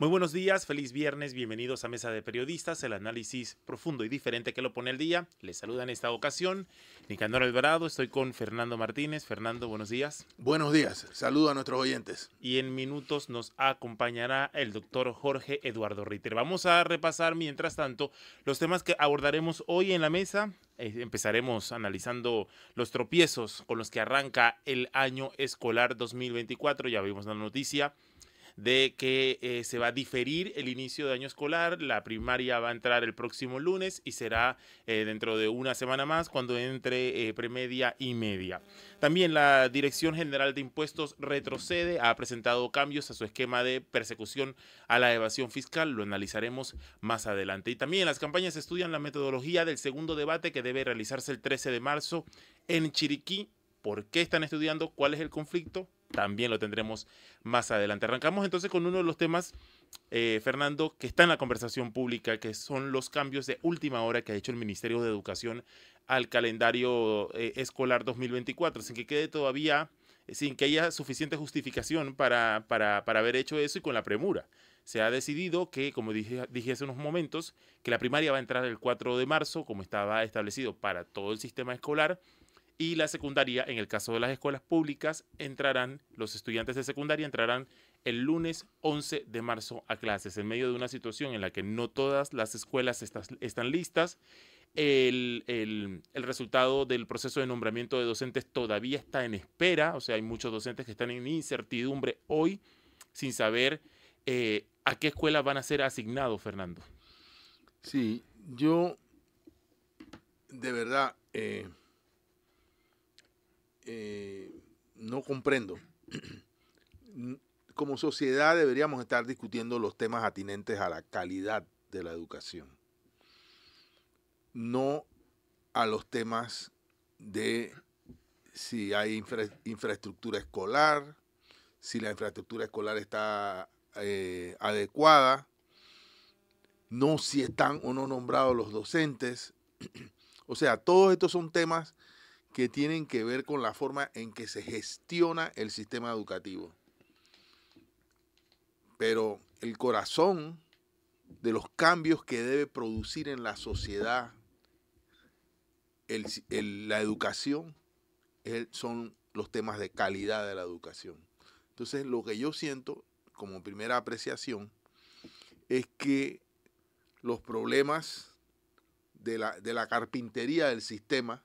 Muy buenos días, feliz viernes, bienvenidos a Mesa de Periodistas, el análisis profundo y diferente que lo pone el día. Les saluda en esta ocasión Nicanor Alvarado, estoy con Fernando Martínez. Fernando, buenos días. Buenos días, saludo a nuestros oyentes. Y en minutos nos acompañará el doctor Jorge Eduardo Ritter. Vamos a repasar, mientras tanto, los temas que abordaremos hoy en la mesa. Eh, empezaremos analizando los tropiezos con los que arranca el año escolar 2024. Ya vimos la noticia de que eh, se va a diferir el inicio de año escolar. La primaria va a entrar el próximo lunes y será eh, dentro de una semana más cuando entre eh, premedia y media. También la Dirección General de Impuestos retrocede, ha presentado cambios a su esquema de persecución a la evasión fiscal. Lo analizaremos más adelante. Y también las campañas estudian la metodología del segundo debate que debe realizarse el 13 de marzo en Chiriquí. ¿Por qué están estudiando? ¿Cuál es el conflicto? También lo tendremos más adelante. Arrancamos entonces con uno de los temas, eh, Fernando, que está en la conversación pública, que son los cambios de última hora que ha hecho el Ministerio de Educación al calendario eh, escolar 2024, sin que quede todavía, sin que haya suficiente justificación para, para, para haber hecho eso y con la premura se ha decidido que, como dije, dije, hace unos momentos, que la primaria va a entrar el 4 de marzo, como estaba establecido para todo el sistema escolar, y la secundaria, en el caso de las escuelas públicas, entrarán, los estudiantes de secundaria entrarán el lunes 11 de marzo a clases, en medio de una situación en la que no todas las escuelas están listas. El, el, resultado del proceso de nombramiento de docentes todavía está en espera, o sea, hay muchos docentes que están en incertidumbre hoy sin saber eh, a qué escuela van a ser asignados, Fernando. Sí, yo de verdad... Eh, eh, no comprendo. Como sociedad deberíamos estar discutiendo los temas atinentes a la calidad de la educación, no a los temas de si hay infraestructura escolar, si la infraestructura escolar está eh, adecuada, no si están o no nombrados los docentes. O sea, todos estos son temas que tienen que ver con la forma en que se gestiona el sistema educativo. Pero el corazón de los cambios que debe producir en la sociedad la educación son los temas de calidad de la educación. Entonces, lo que yo siento como primera apreciación es que los problemas de la, de la carpintería del sistema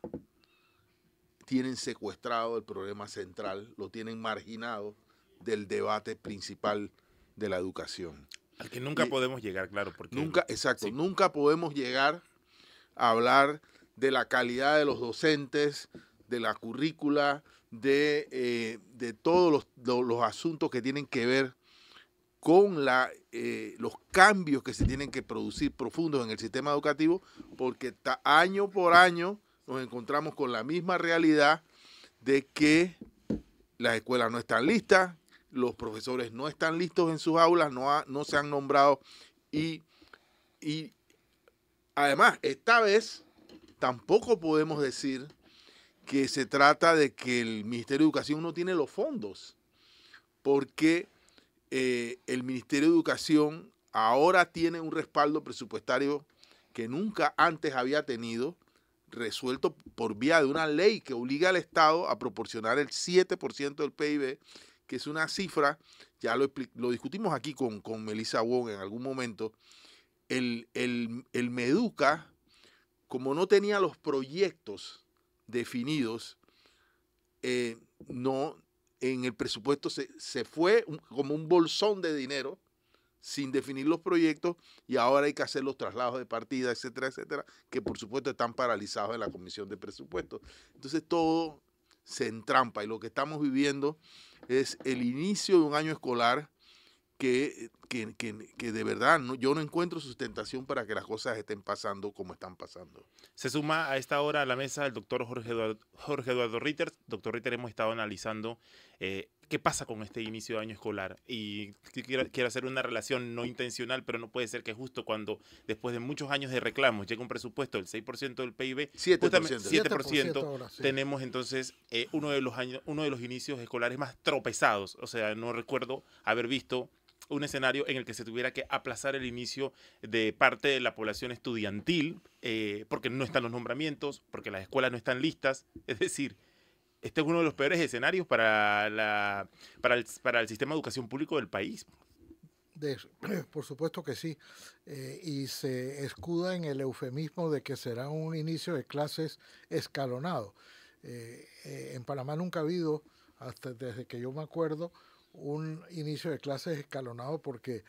tienen secuestrado el problema central, lo tienen marginado del debate principal de la educación. Al que nunca podemos llegar, claro. Porque, nunca, exacto, nunca podemos llegar a hablar de la calidad de los docentes, de la currícula, de, eh, de todos los, asuntos que tienen que ver con la, eh, los cambios que se tienen que producir profundos en el sistema educativo, porque año por año nos encontramos con la misma realidad de que las escuelas no están listas, los profesores no están listos en sus aulas, no, se han nombrado y, y además esta vez tampoco podemos decir que se trata de que el Ministerio de Educación no tiene los fondos, porque eh, el Ministerio de Educación ahora tiene un respaldo presupuestario que nunca antes había tenido resuelto por vía de una ley que obliga al Estado a proporcionar el 7% del PIB, que es una cifra, ya lo, lo discutimos aquí con, con Melissa Wong en algún momento, el, el, Meduca, como no tenía los proyectos definidos, eh, no, en el presupuesto se, se fue como un bolsón de dinero sin definir los proyectos y ahora hay que hacer los traslados de partida, etcétera, etcétera, que por supuesto están paralizados en la Comisión de Presupuestos. Entonces todo se entrampa y lo que estamos viviendo es el inicio de un año escolar que, que, de verdad no, yo no encuentro sustentación para que las cosas estén pasando como están pasando. Se suma a esta hora a la mesa el doctor Jorge Eduardo, Jorge Eduardo Ritter. Doctor Ritter, hemos estado analizando eh, ¿Qué pasa con este inicio de año escolar? Y quiero, quiero, hacer una relación no intencional, pero no puede ser que justo cuando, después de muchos años de reclamos, llega un presupuesto del 6% del PIB, 7%, 7%, tenemos entonces eh, uno, de los años, uno de los inicios escolares más tropezados. O sea, no recuerdo haber visto un escenario en el que se tuviera que aplazar el inicio de parte de la población estudiantil, eh, porque no están los nombramientos, porque las escuelas no están listas. Es decir, este es uno de los peores escenarios para, la, para, el, para el sistema de educación público del país. por supuesto que sí. Eh, y se escuda en el eufemismo de que será un inicio de clases escalonado. Eh, en Panamá nunca ha habido, hasta desde que yo me acuerdo, un inicio de clases escalonado porque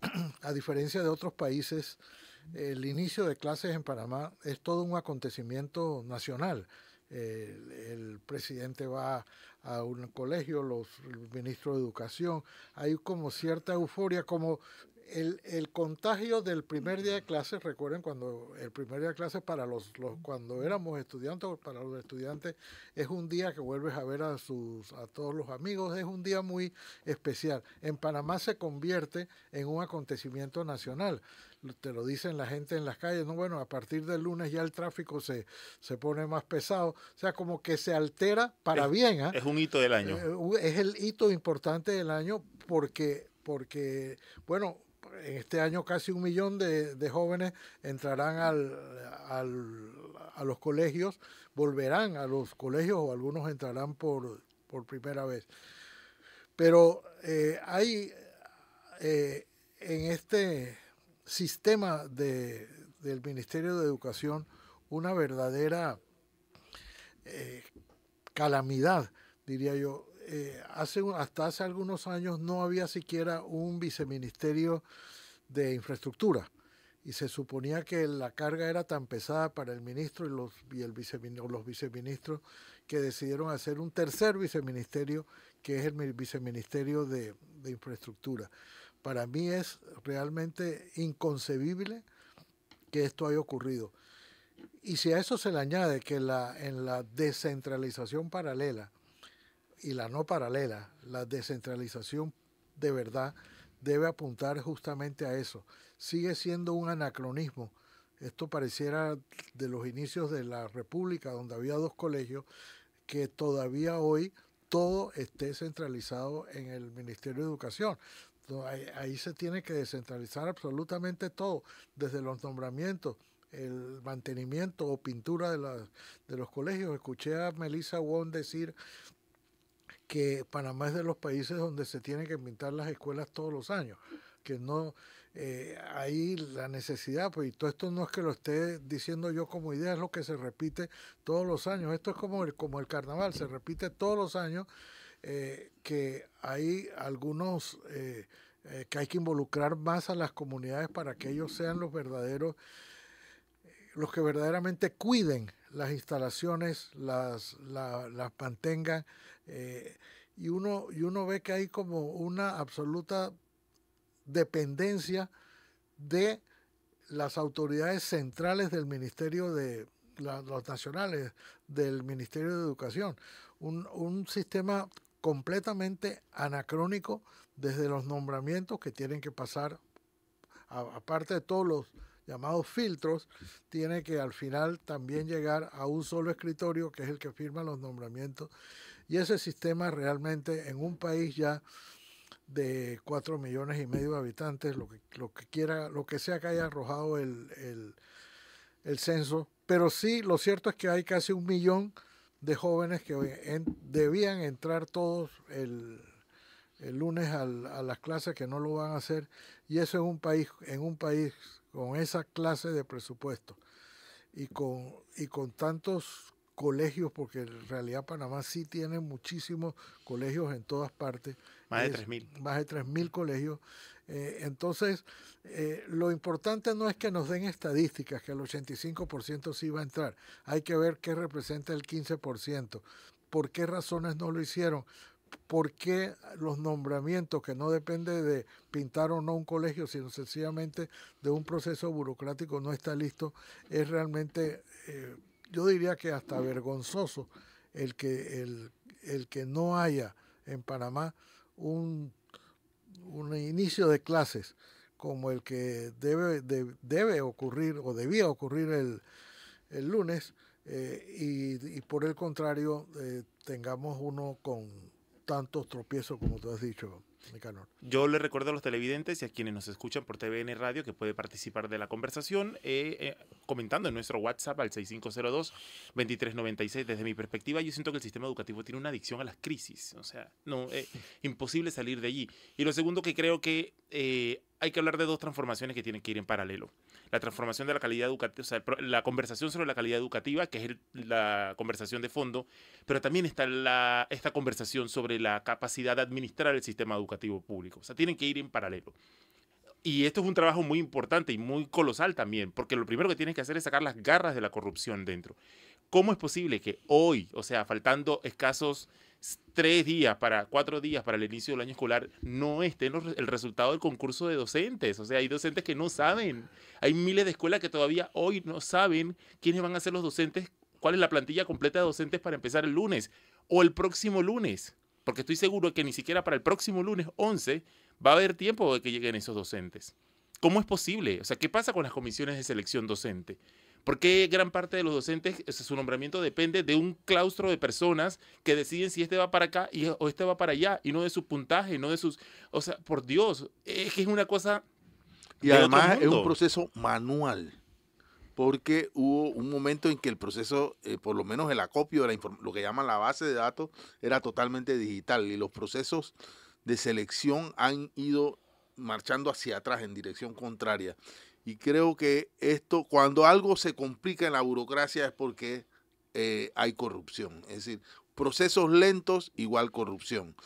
a diferencia de otros países, el inicio de clases en Panamá es todo un acontecimiento nacional. El presidente va a un colegio, los ministros de educación, hay como cierta euforia, como el, el, contagio del primer día de clases, recuerden cuando el primer día de clases para los, los, cuando éramos estudiantes, para los estudiantes es un día que vuelves a ver a sus a todos los amigos, es un día muy especial. En Panamá se convierte en un acontecimiento nacional. Te lo dicen la gente en las calles, no bueno, a partir del lunes ya el tráfico se, se pone más pesado, o sea, como que se altera para bien. ¿eh? Es un hito del año. Eh, es el hito importante del año porque porque, bueno, en este año casi un millón de, jóvenes entrarán al, a los colegios, volverán a los colegios o algunos entrarán por, por primera vez. Pero eh, hay eh, en este sistema de, del Ministerio de Educación una verdadera eh, calamidad, diría yo. Hace, hasta hace algunos años no había siquiera un viceministerio de infraestructura y se suponía que la carga era tan pesada para el ministro y los, y el los viceministros que decidieron hacer un tercer viceministerio que es el viceministerio de, de infraestructura. Para mí es realmente inconcebible que esto haya ocurrido. Y si a eso se le añade que la, en la descentralización paralela y la no paralela, la descentralización de verdad, debe apuntar justamente a eso. Sigue siendo un anacronismo. Esto pareciera de los inicios de la República, donde había dos colegios, que todavía hoy todo esté centralizado en el Ministerio de Educación. Ahí, se tiene que descentralizar absolutamente todo, desde los nombramientos, el mantenimiento o pintura de, de los colegios. Escuché a Melissa Wong decir que Panamá es de los países donde se tienen que pintar las escuelas todos los años, que no eh, hay la necesidad, pues y todo esto no es que lo esté diciendo yo como idea, es lo que se repite todos los años. Esto es como el, como el carnaval, se repite todos los años eh, que hay algunos eh, que hay que involucrar más a las comunidades para que ellos sean los verdaderos, los que verdaderamente cuiden las instalaciones, las, las mantengan eh, y, uno, y uno ve que hay como una absoluta dependencia de las autoridades centrales del Ministerio de los nacionales, del Ministerio de Educación. Un, un sistema completamente anacrónico desde los nombramientos que tienen que pasar, aparte de todos los llamados filtros, tiene que al final también llegar a un solo escritorio que es el que firma los nombramientos. Y ese sistema realmente en un país ya de cuatro millones y medio de habitantes, lo que, lo que quiera, lo que sea que haya arrojado el, censo, pero sí lo cierto es que hay casi un millón de jóvenes que debían entrar todos el, lunes a las clases que no lo van a hacer y eso en un país en un país con esa clase de presupuesto y con y con tantos colegios, porque en realidad Panamá sí tiene muchísimos colegios en todas partes. Más de 3.000. Más de 3.000 colegios. Eh, entonces, eh, lo importante no es que nos den estadísticas, que el 85% sí va a entrar. Hay que ver qué representa el 15%. ¿Por qué razones no lo hicieron? ¿Por qué los nombramientos, que no depende de pintar o no un colegio, sino sencillamente de un proceso burocrático, no está listo? Es realmente... Eh, yo diría que hasta vergonzoso el que, el, el que no haya en Panamá un, un inicio de clases como el que debe, debe ocurrir o debía ocurrir el, el lunes eh, y, y, por el contrario eh, tengamos uno con tantos tropiezos como tú has dicho. Yo le recuerdo a los televidentes y a quienes nos escuchan por TVN Radio que puede participar de la conversación eh, eh, comentando en nuestro WhatsApp al 6502-2396. Desde mi perspectiva, yo siento que el sistema educativo tiene una adicción a las crisis. O sea, no, eh, imposible salir de allí. Y lo segundo que creo que hay que hablar de dos transformaciones que tienen que ir en paralelo. La transformación de la calidad educativa, o sea, la conversación sobre la calidad educativa, que es la conversación de fondo, pero también está la, esta conversación sobre la capacidad de administrar el sistema educativo público. O sea, tienen que ir en paralelo. Y esto es un trabajo muy importante y muy colosal también, porque lo primero que tienen que hacer es sacar las garras de la corrupción dentro. ¿Cómo es posible que hoy, o sea, faltando escasos tres días para cuatro días para el inicio del año escolar no esté el resultado del concurso de docentes. O sea, hay docentes que no saben. Hay miles de escuelas que todavía hoy no saben quiénes van a ser los docentes, cuál es la plantilla completa de docentes para empezar el lunes o el próximo lunes. Porque estoy seguro que ni siquiera para el próximo lunes 11 va a haber tiempo de que lleguen esos docentes. ¿Cómo es posible? O sea, ¿qué pasa con las comisiones de selección docente? Porque gran parte de los docentes, su nombramiento depende de un claustro de personas que deciden si este va para acá y, o este va para allá, y no de su puntaje, no de sus... O sea, por Dios, es que es una cosa... Y además es un proceso manual, porque hubo un momento en que el proceso, eh, por lo menos el acopio, de la lo que llaman la base de datos, era totalmente digital, y los procesos de selección han ido marchando hacia atrás en dirección contraria. Y creo que esto, cuando algo se complica en la burocracia es porque eh, hay corrupción. Es decir, procesos lentos igual corrupción.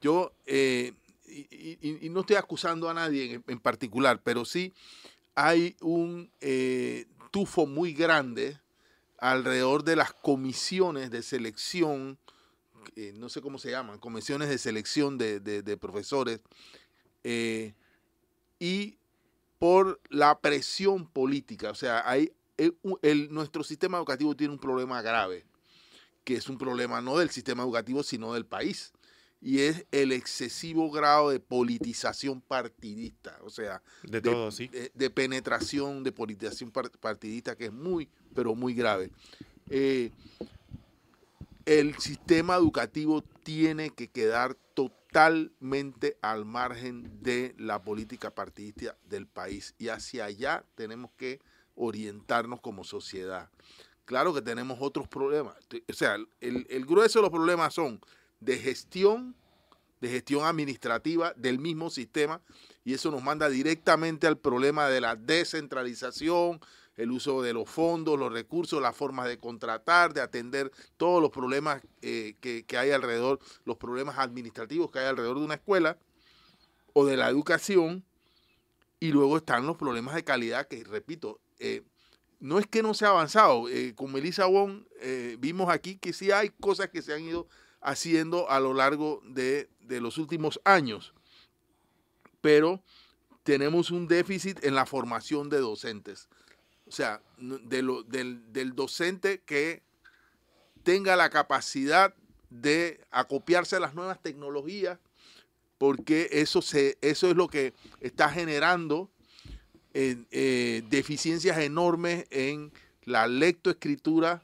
Yo, eh, y, no estoy acusando a nadie en, particular, pero sí hay un eh, tufo muy grande alrededor de las comisiones de selección, no sé cómo se llaman, comisiones de selección de, de profesores, y por la presión política. O sea, hay, el, nuestro sistema educativo tiene un problema grave, que es un problema no del sistema educativo, sino del país. Y es el excesivo grado de politización partidista, o sea, de, todo, sí. de, penetración, de politización partidista, que es muy, pero muy grave. Eh, el sistema educativo tiene que quedar totalmente al margen de la política partidista del país y hacia allá tenemos que orientarnos como sociedad. Claro que tenemos otros problemas, o sea, el, el grueso de los problemas son de gestión, de gestión administrativa del mismo sistema y eso nos manda directamente al problema de la descentralización, el uso de los fondos, los recursos, las formas de contratar, de atender todos los problemas eh, que, hay alrededor, los problemas administrativos que hay alrededor de una escuela o de la educación. Y luego están los problemas de calidad que, repito, eh, no es que no se ha avanzado. Eh, con Melissa Wong vimos aquí que sí hay cosas que se han ido haciendo a lo largo de, de los últimos años. Pero tenemos un déficit en la formación de docentes. O sea, de del, del docente que tenga la capacidad de acopiarse a las nuevas tecnologías, porque eso, se, eso es lo que está generando eh, eh, deficiencias enormes en la lectoescritura,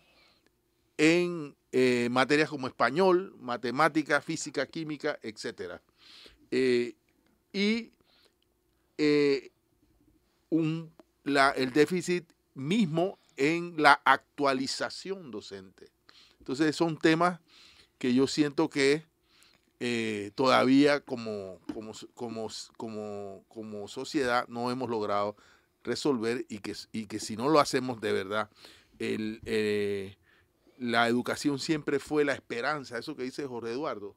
en eh, materias como español, matemática, física, química, etc. y un el déficit mismo en la actualización docente. Entonces son temas que yo siento que eh, todavía como, como, como, como, como sociedad no hemos logrado resolver y que, y que si no lo hacemos de verdad, eh, la educación siempre fue la esperanza, eso que dice Jorge Eduardo,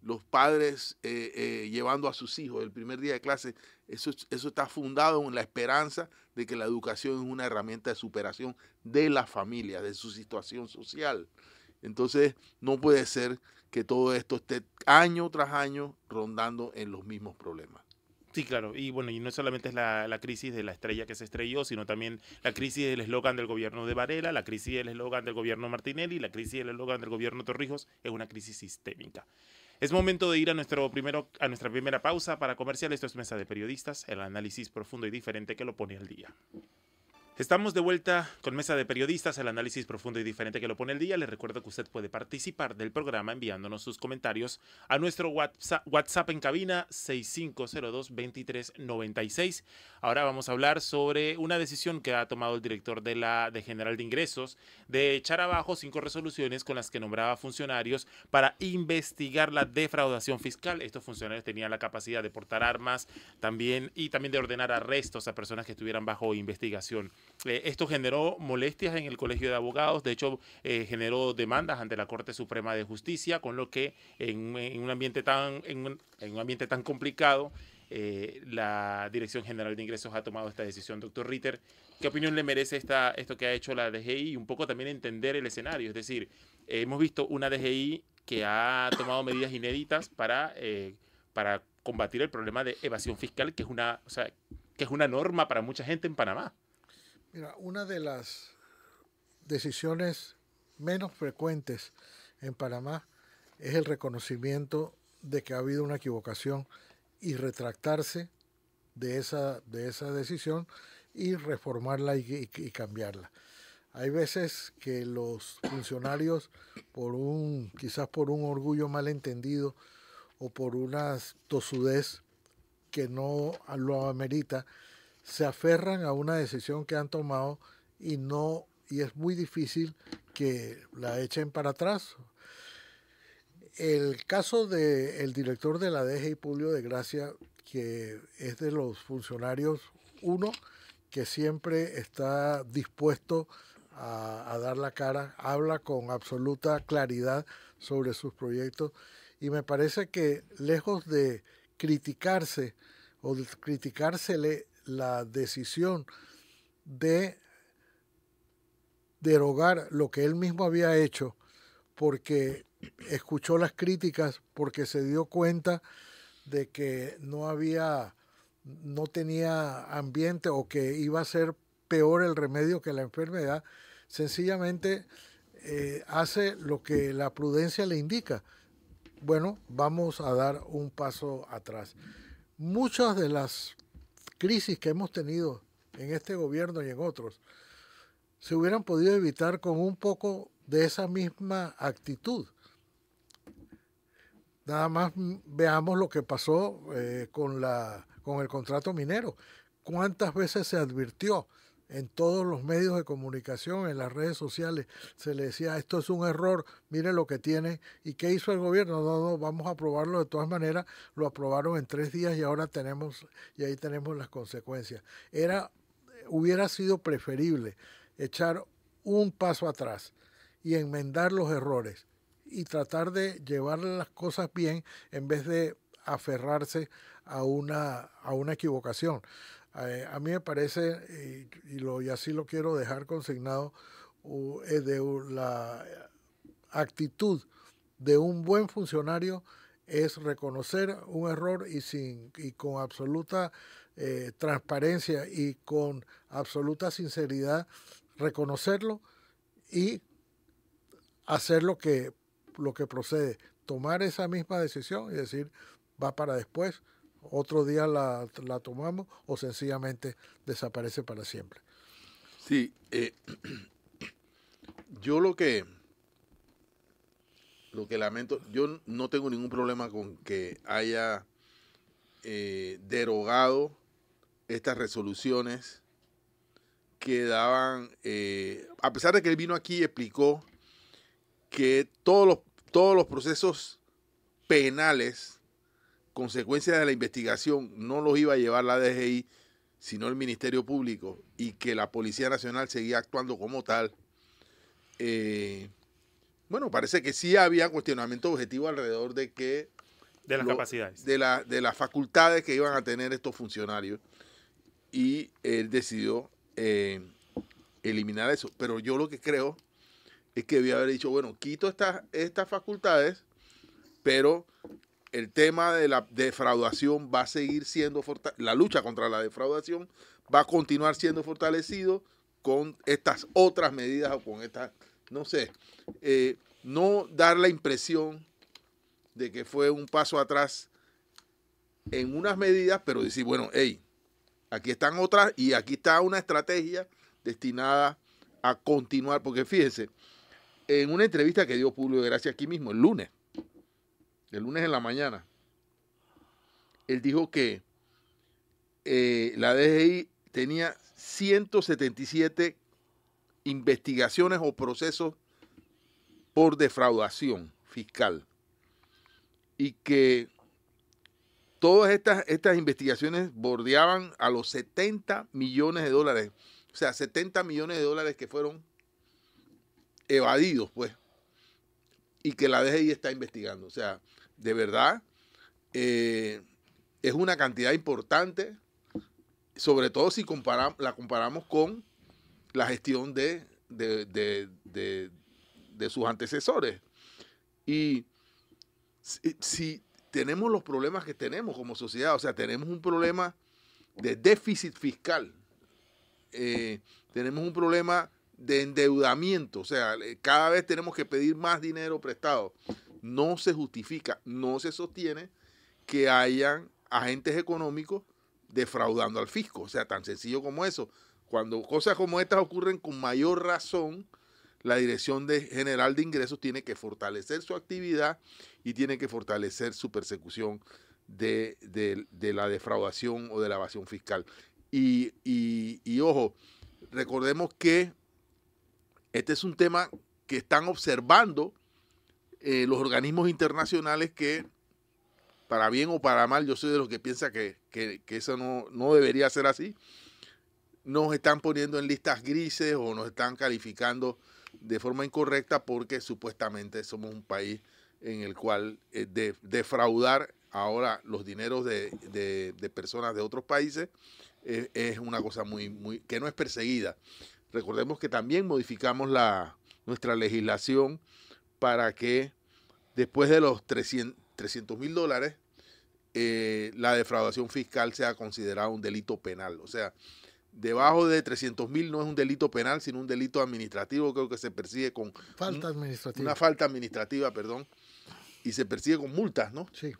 los padres eh, llevando a sus hijos el primer día de clase, eso, eso está fundado en la esperanza de que la educación es una herramienta de superación de la familia, de su situación social. Entonces, no puede ser que todo esto esté año tras año rondando en los mismos problemas. Sí, claro. Y bueno, y no solamente es la, la, crisis de la estrella que se estrelló, sino también la crisis del eslogan del gobierno de Varela, la crisis del eslogan del gobierno Martinelli, la crisis del eslogan del gobierno Torrijos, es una crisis sistémica. Es momento de ir a, nuestro primero, a nuestra primera pausa para comercial. Esto es Mesa de Periodistas, el análisis profundo y diferente que lo pone al día. Estamos de vuelta con Mesa de Periodistas, el análisis profundo y diferente que lo pone el día. Les recuerdo que usted puede participar del programa enviándonos sus comentarios a nuestro WhatsApp, WhatsApp en cabina 6502-2396. Ahora vamos a hablar sobre una decisión que ha tomado el director de la de General de Ingresos de echar abajo cinco resoluciones con las que nombraba funcionarios para investigar la defraudación fiscal. Estos funcionarios tenían la capacidad de portar armas también y también de ordenar arrestos a personas que estuvieran bajo investigación. Eh, esto generó molestias en el Colegio de Abogados, de hecho eh, generó demandas ante la Corte Suprema de Justicia, con lo que en, un ambiente tan en un, ambiente tan complicado eh, la Dirección General de Ingresos ha tomado esta decisión. Doctor Ritter, ¿qué opinión le merece esta, esto que ha hecho la DGI y un poco también entender el escenario? Es decir, hemos visto una DGI que ha tomado medidas inéditas para, para combatir el problema de evasión fiscal, que es una, que es una norma para mucha gente en Panamá. Mira, una de las decisiones menos frecuentes en Panamá es el reconocimiento de que ha habido una equivocación y retractarse de esa, de esa decisión y reformarla y, cambiarla. Hay veces que los funcionarios, por un, quizás por un orgullo malentendido o por una tosudez que no lo amerita, se aferran a una decisión que han tomado y no y es muy difícil que la echen para atrás. El caso del director de la DGI, Publio de Gracia, que es de los funcionarios, uno, que siempre está dispuesto a, a, dar la cara, habla con absoluta claridad sobre sus proyectos y me parece que lejos de criticarse o de criticársele la decisión de derogar lo que él mismo había hecho porque escuchó las críticas, porque se dio cuenta de que no había, no tenía ambiente o que iba a ser peor el remedio que la enfermedad, sencillamente eh, hace lo que la prudencia le indica. Bueno, vamos a dar un paso atrás. Muchas de las crisis que hemos tenido en este gobierno y en otros se hubieran podido evitar con un poco de esa misma actitud. Nada más veamos lo que pasó eh, con, la, con el contrato minero. ¿Cuántas veces se advirtió en todos los medios de comunicación, en las redes sociales, se le decía, esto es un error, mire lo que tiene. ¿Y qué hizo el gobierno? No, no, vamos a aprobarlo de todas maneras. Lo aprobaron en tres días y ahora tenemos, y ahí tenemos las consecuencias. Era, hubiera sido preferible echar un paso atrás y enmendar los errores y tratar de llevar las cosas bien en vez de aferrarse a una, a una equivocación. Eh, a mí me parece, y, así lo quiero dejar consignado, es de la actitud de un buen funcionario es reconocer un error y, sin, y con absoluta eh, transparencia y con absoluta sinceridad reconocerlo y hacer lo que, lo que procede, tomar esa misma decisión y decir va para después, otro día la, tomamos o sencillamente desaparece para siempre. Sí, eh, yo lo que lo que lamento, yo no tengo ningún problema con que haya eh, derogado estas resoluciones que daban, eh, a pesar de que él vino aquí y explicó que todos los, todos los procesos penales consecuencias de la investigación no los iba a llevar la DGI, sino el Ministerio Público, y que la Policía Nacional seguía actuando como tal, eh, bueno, parece que sí había cuestionamiento objetivo alrededor de que... De las capacidades. De, la, de las facultades que iban a tener estos funcionarios. Y él decidió eh, eliminar eso. Pero yo lo que creo es que debía haber dicho, bueno, quito estas, estas facultades, pero el tema de la defraudación va a seguir siendo, la lucha contra la defraudación va a continuar siendo fortalecido con estas otras medidas o con estas, no sé, eh, no dar la impresión de que fue un paso atrás en unas medidas, pero decir, bueno, hey, aquí están otras y aquí está una estrategia destinada a continuar, porque fíjense, en una entrevista que dio Publio Gracia aquí mismo, el lunes, el lunes en la mañana, él dijo que eh, la DGI tenía 177 investigaciones o procesos por defraudación fiscal y que todas estas, estas investigaciones bordeaban a los 70 millones de dólares, o sea, 70 millones de dólares que fueron evadidos, pues, y que la DGI está investigando. O sea, de verdad, eh, es una cantidad importante, sobre todo si la comparamos con la gestión de, de, sus antecesores. Y si, tenemos los problemas que tenemos como sociedad, o sea, tenemos un problema de déficit fiscal, eh, tenemos un problema de endeudamiento, o sea, cada vez tenemos que pedir más dinero prestado. No se justifica, no se sostiene que hayan agentes económicos defraudando al fisco, o sea, tan sencillo como eso. Cuando cosas como estas ocurren con mayor razón, la Dirección de General de Ingresos tiene que fortalecer su actividad y tiene que fortalecer su persecución de, la defraudación o de la evasión fiscal. Y, y, ojo, recordemos que este es un tema que están observando eh, los organismos internacionales que, para bien o para mal, yo soy de los que piensa que, que, eso no, no debería ser así, nos están poniendo en listas grises o nos están calificando de forma incorrecta porque supuestamente somos un país en el cual eh, de, defraudar ahora los dineros de, personas de otros países eh, es una cosa muy, muy, que no es perseguida. Recordemos que también modificamos la, nuestra legislación para que después de los 300 mil dólares, eh, la defraudación fiscal sea considerada un delito penal. O sea, debajo de 300 mil no es un delito penal, sino un delito administrativo, creo que se persigue con... Falta administrativa. Una falta administrativa, perdón, y se persigue con multas, ¿no? Sí.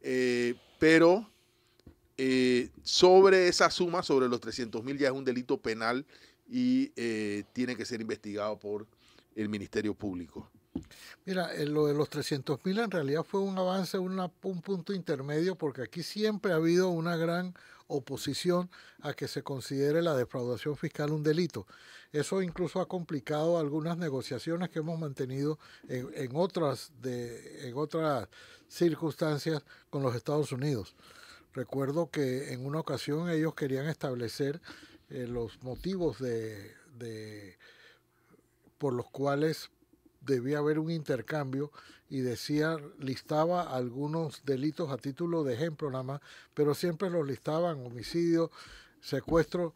Eh, pero eh, sobre esa suma, sobre los 300 mil, ya es un delito penal y eh, tiene que ser investigado por el Ministerio Público. Mira, lo de los 300 mil en realidad fue un avance, un punto intermedio, porque aquí siempre ha habido una gran oposición a que se considere la defraudación fiscal un delito. Eso incluso ha complicado algunas negociaciones que hemos mantenido en, otras, en otras circunstancias con los Estados Unidos. Recuerdo que en una ocasión ellos querían establecer eh, los motivos de, por los cuales debía haber un intercambio y decía, listaba algunos delitos a título de ejemplo nada más, pero siempre los listaban homicidio, secuestro,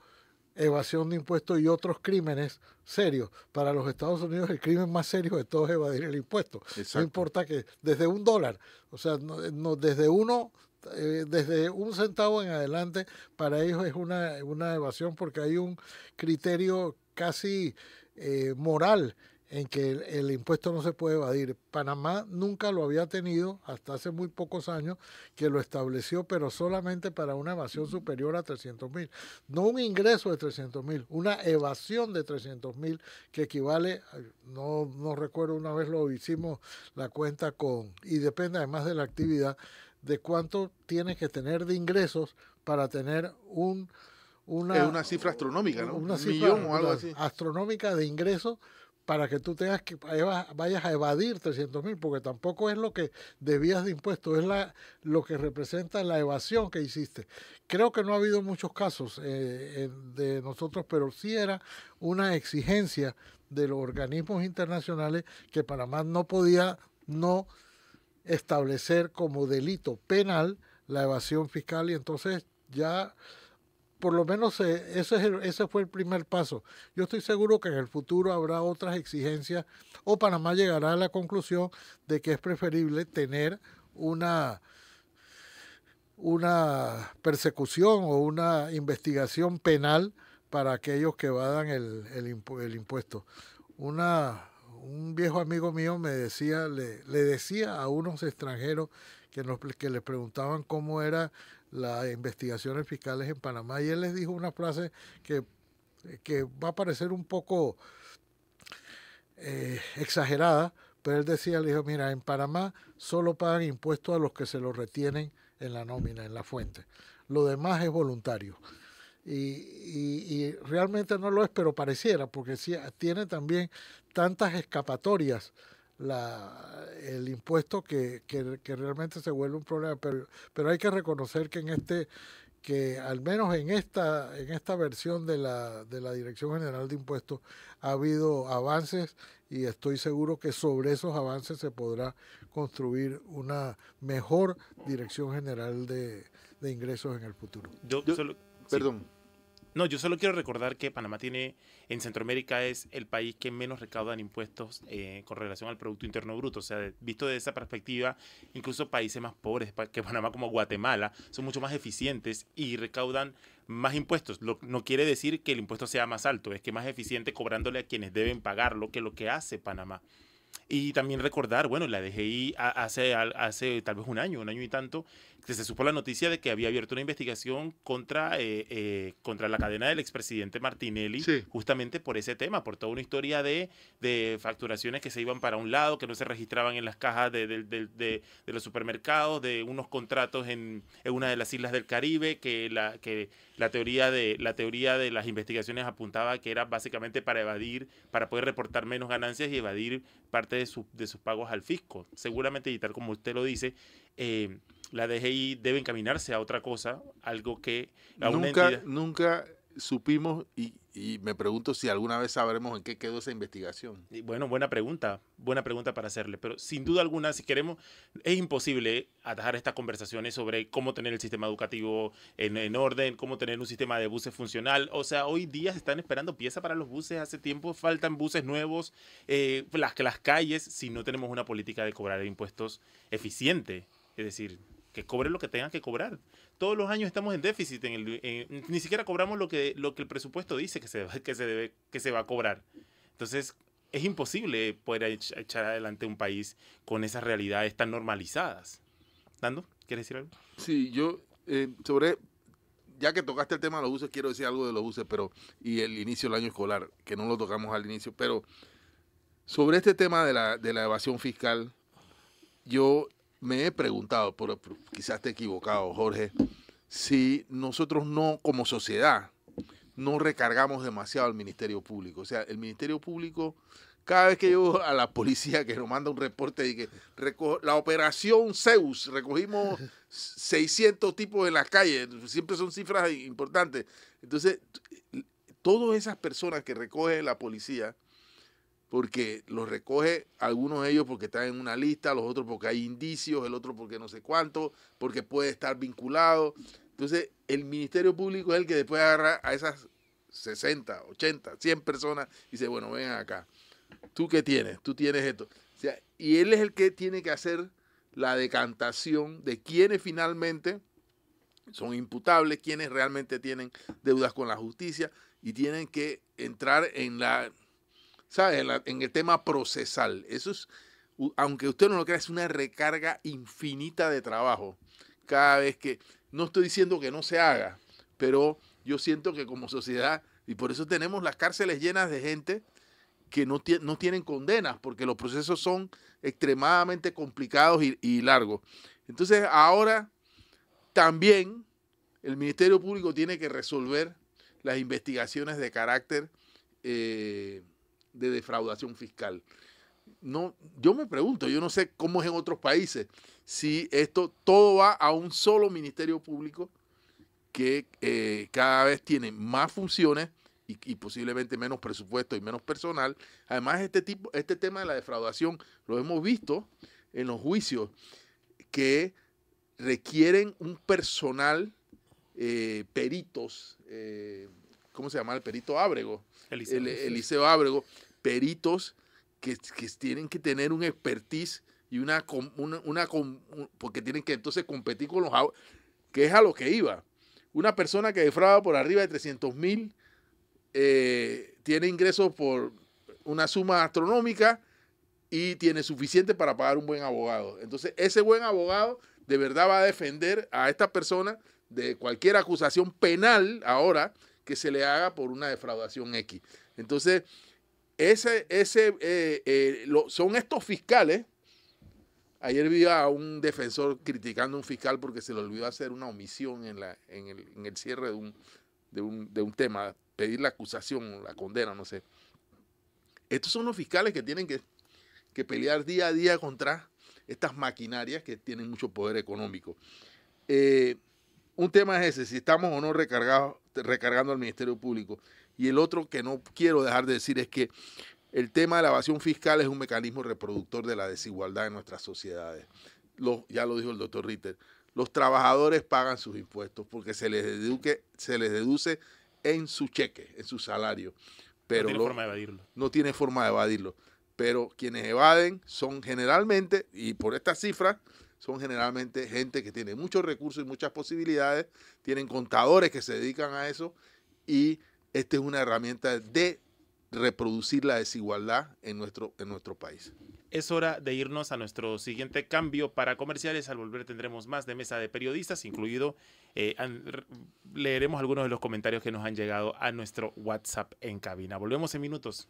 evasión de impuestos y otros crímenes serios. Para los Estados Unidos el crimen más serio de todos es evadir el impuesto. No importa que desde un dólar, o sea, no, desde uno eh, desde un centavo en adelante, para ellos es una, una evasión porque hay un criterio casi eh, moral en que el, impuesto no se puede evadir. Panamá nunca lo había tenido hasta hace muy pocos años que lo estableció, pero solamente para una evasión superior a 300 mil. No un ingreso de 300 mil, una evasión de 300 mil que equivale, no, no recuerdo, una vez lo hicimos la cuenta con, y depende además de la actividad, de cuánto tienes que tener de ingresos para tener un... Una, es una cifra astronómica, ¿no? Una cifra o algo así. astronómica de ingresos para que tú tengas que vayas a evadir 300 mil, porque tampoco es lo que debías de impuestos, es la, lo que representa la evasión que hiciste. Creo que no ha habido muchos casos eh, de nosotros, pero sí era una exigencia de los organismos internacionales que Panamá no podía no establecer como delito penal la evasión fiscal y entonces ya por lo menos eh, ese, es ese fue el primer paso. Yo estoy seguro que en el futuro habrá otras exigencias o Panamá llegará a la conclusión de que es preferible tener una, una persecución o una investigación penal para aquellos que evadan el, el, impuesto. Una, un viejo amigo mío me decía, le, decía a unos extranjeros que, nos, que le preguntaban cómo eran las investigaciones fiscales en Panamá y él les dijo una frase que, que va a parecer un poco eh, exagerada, pero él decía, le dijo, mira, en Panamá solo pagan impuestos a los que se los retienen en la nómina, en la fuente. Lo demás es voluntario. Y, realmente no lo es, pero pareciera, porque tiene también tantas escapatorias la, el impuesto que, que, realmente se vuelve un problema. Pero, pero hay que reconocer que en este que al menos en esta, en esta versión de la, de la Dirección General de Impuestos ha habido avances y estoy seguro que sobre esos avances se podrá construir una mejor Dirección General de, Ingresos en el futuro. Yo, perdón. No, yo solo quiero recordar que Panamá tiene, en Centroamérica es el país que menos recaudan impuestos eh, con relación al Producto Interno Bruto. O sea, visto desde esa perspectiva, incluso países más pobres que Panamá como Guatemala son mucho más eficientes y recaudan más impuestos. no quiere decir que el impuesto sea más alto, es que más eficiente cobrándole a quienes deben pagarlo que lo que hace Panamá. Y también recordar, bueno, la DGI hace, hace tal vez un año, un año y tanto, que se supo la noticia de que había abierto una investigación contra, eh, eh, contra la cadena del expresidente Martinelli, justamente por ese tema, por toda una historia de, de, facturaciones que se iban para un lado, que no se registraban en las cajas de, de, de los supermercados, de unos contratos en, en, una de las islas del Caribe, que la, que la teoría de la teoría de las investigaciones apuntaba que era básicamente para evadir, para poder reportar menos ganancias y evadir parte de, de sus pagos al fisco. Seguramente, y tal como usted lo dice, eh, la DGI debe encaminarse a otra cosa, algo que nunca, nunca supimos y, me pregunto si alguna vez sabremos en qué quedó esa investigación. Bueno, buena pregunta, buena pregunta para hacerle, pero sin duda alguna, si queremos, es imposible atajar estas conversaciones sobre cómo tener el sistema educativo en, orden, cómo tener un sistema de buses funcional. O sea, hoy día se están esperando piezas para los buses, hace tiempo faltan buses nuevos, eh, las, las calles, si no tenemos una política de cobrar impuestos eficiente. Es decir, que cobre lo que tengan que cobrar. Todos los años estamos en déficit, en el, ni siquiera cobramos lo que, lo que el presupuesto dice que se, que, se debe, que se va a cobrar. Entonces, es imposible poder echar adelante un país con esas realidades tan normalizadas. Dando, ¿quieres decir algo? Sí, yo eh, sobre, ya que tocaste el tema de los buses, quiero decir algo de los buses, pero y el inicio del año escolar, que no lo tocamos al inicio, pero sobre este tema de la, de la evasión fiscal, yo me he preguntado, por, quizás esté equivocado, Jorge, si nosotros no, como sociedad, no recargamos demasiado al Ministerio Público. O sea, el Ministerio Público, cada vez que yo a la policía que nos manda un reporte de que la operación Zeus, recogimos 600 tipos en las calles, siempre son cifras importantes. Entonces, todas esas personas que recoge la policía, porque los recoge algunos de ellos porque están en una lista, los otros porque hay indicios, el otro porque no sé cuánto, porque puede estar vinculado. Entonces, el Ministerio Público es el que después agarra a esas 60, 80, 100 personas y dice, bueno, vengan acá. ¿Tú qué tienes? Tú tienes esto. y él es el que tiene que hacer la decantación de quiénes finalmente son imputables, quiénes realmente tienen deudas con la justicia y tienen que entrar en la ¿sabes? En, el tema procesal. Eso es, aunque usted no lo crea, es una recarga infinita de trabajo. Cada vez que, no estoy diciendo que no se haga, pero yo siento que como sociedad, y por eso tenemos las cárceles llenas de gente que no, no tienen condenas, porque los procesos son extremadamente complicados y, largos. Entonces ahora también el Ministerio Público tiene que resolver las investigaciones de carácter eh, de defraudación fiscal. No, yo me pregunto, yo no sé cómo es en otros países, si esto todo va a un solo ministerio público que eh, cada vez tiene más funciones y, posiblemente menos presupuesto y menos personal. Además, este tipo, este tema de la defraudación lo hemos visto en los juicios que requieren un personal, eh, peritos, eh, ¿cómo se llama? El perito Ábrego. Eliseo, Ábrego, peritos que, tienen que tener un expertise y una, una, porque tienen que entonces competir con los que es a lo que iba. Una persona que defrauda por arriba de 300 mil, eh, tiene ingresos por una suma astronómica, y tiene suficiente para pagar un buen abogado. Entonces, ese buen abogado de verdad va a defender a esta persona de cualquier acusación penal ahora que se le haga por una defraudación X. Entonces, ese, ese, eh, eh, son estos fiscales. Ayer vi a un defensor criticando a un fiscal porque se le olvidó hacer una omisión en, la, en, el, en el cierre de un, de, un, de un tema, pedir la acusación, la condena, no sé. Estos son los fiscales que tienen que que pelear día a día contra estas maquinarias que tienen mucho poder económico. Eh, un tema es ese, si estamos o no recargados, recargando al Ministerio Público. Y el otro que no quiero dejar de decir es que el tema de la evasión fiscal es un mecanismo reproductor de la desigualdad en nuestras sociedades. ya lo dijo el doctor Ritter. Los trabajadores pagan sus impuestos porque se les, deduque, se les deduce en su cheque, en su salario. Pero no tiene forma de evadirlo. No tiene forma de evadirlo pero quienes evaden son generalmente, y por estas cifras, son generalmente gente que tiene muchos recursos y muchas posibilidades, tienen contadores que se dedican a eso y esta es una herramienta de reproducir la desigualdad en nuestro, en nuestro país. Es hora de irnos a nuestro siguiente cambio para comerciales. Al volver tendremos más de mesa de periodistas, incluido eh, leeremos algunos de los comentarios que nos han llegado a nuestro WhatsApp en cabina. Volvemos en minutos.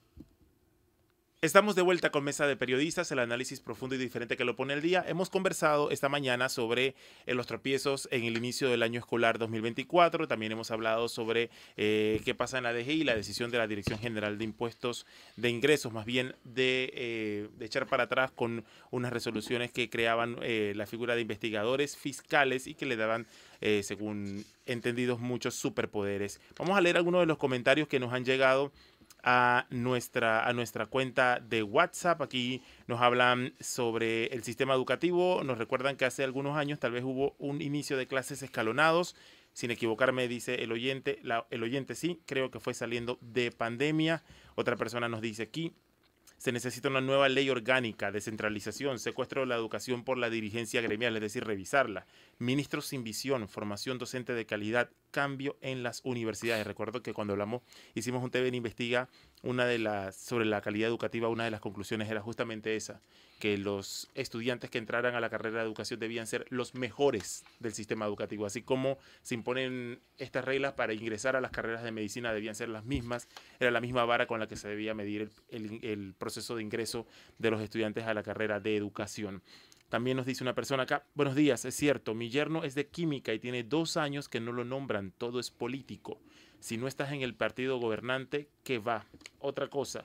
Estamos de vuelta con Mesa de Periodistas, el análisis profundo y diferente que lo pone el día. Hemos conversado esta mañana sobre eh, los tropiezos en el inicio del año escolar 2024. También hemos hablado sobre eh, qué pasa en la DGI, la decisión de la Dirección General de Impuestos de Ingresos, más bien de, eh, de echar para atrás con unas resoluciones que creaban la figura de investigadores fiscales y que le daban, según entendidos, muchos superpoderes. Vamos a leer algunos de los comentarios que nos han llegado a nuestra, a nuestra cuenta de WhatsApp. Aquí nos hablan sobre el sistema educativo. Nos recuerdan que hace algunos años tal vez hubo un inicio de clases escalonados. Sin equivocarme, dice el oyente. el oyente sí, creo que fue saliendo de pandemia. Otra persona nos dice aquí, se necesita una nueva ley orgánica, descentralización, secuestro de la educación por la dirigencia gremial, es decir, revisarla. Ministros sin visión, formación docente de calidad, cambio en las universidades. Recuerdo que cuando hablamos, hicimos un TV en Investiga, una de las, sobre la calidad educativa, una de las conclusiones era justamente esa, que los estudiantes que entraran a la carrera de educación debían ser los mejores del sistema educativo, así como se imponen estas reglas para ingresar a las carreras de medicina debían ser las mismas, era la misma vara con la que se debía medir el, proceso de ingreso de los estudiantes a la carrera de educación. También nos dice una persona acá, buenos días, es cierto, mi yerno es de química y tiene dos años que no lo nombran, todo es político. Si no estás en el partido gobernante, ¿qué va? Otra cosa,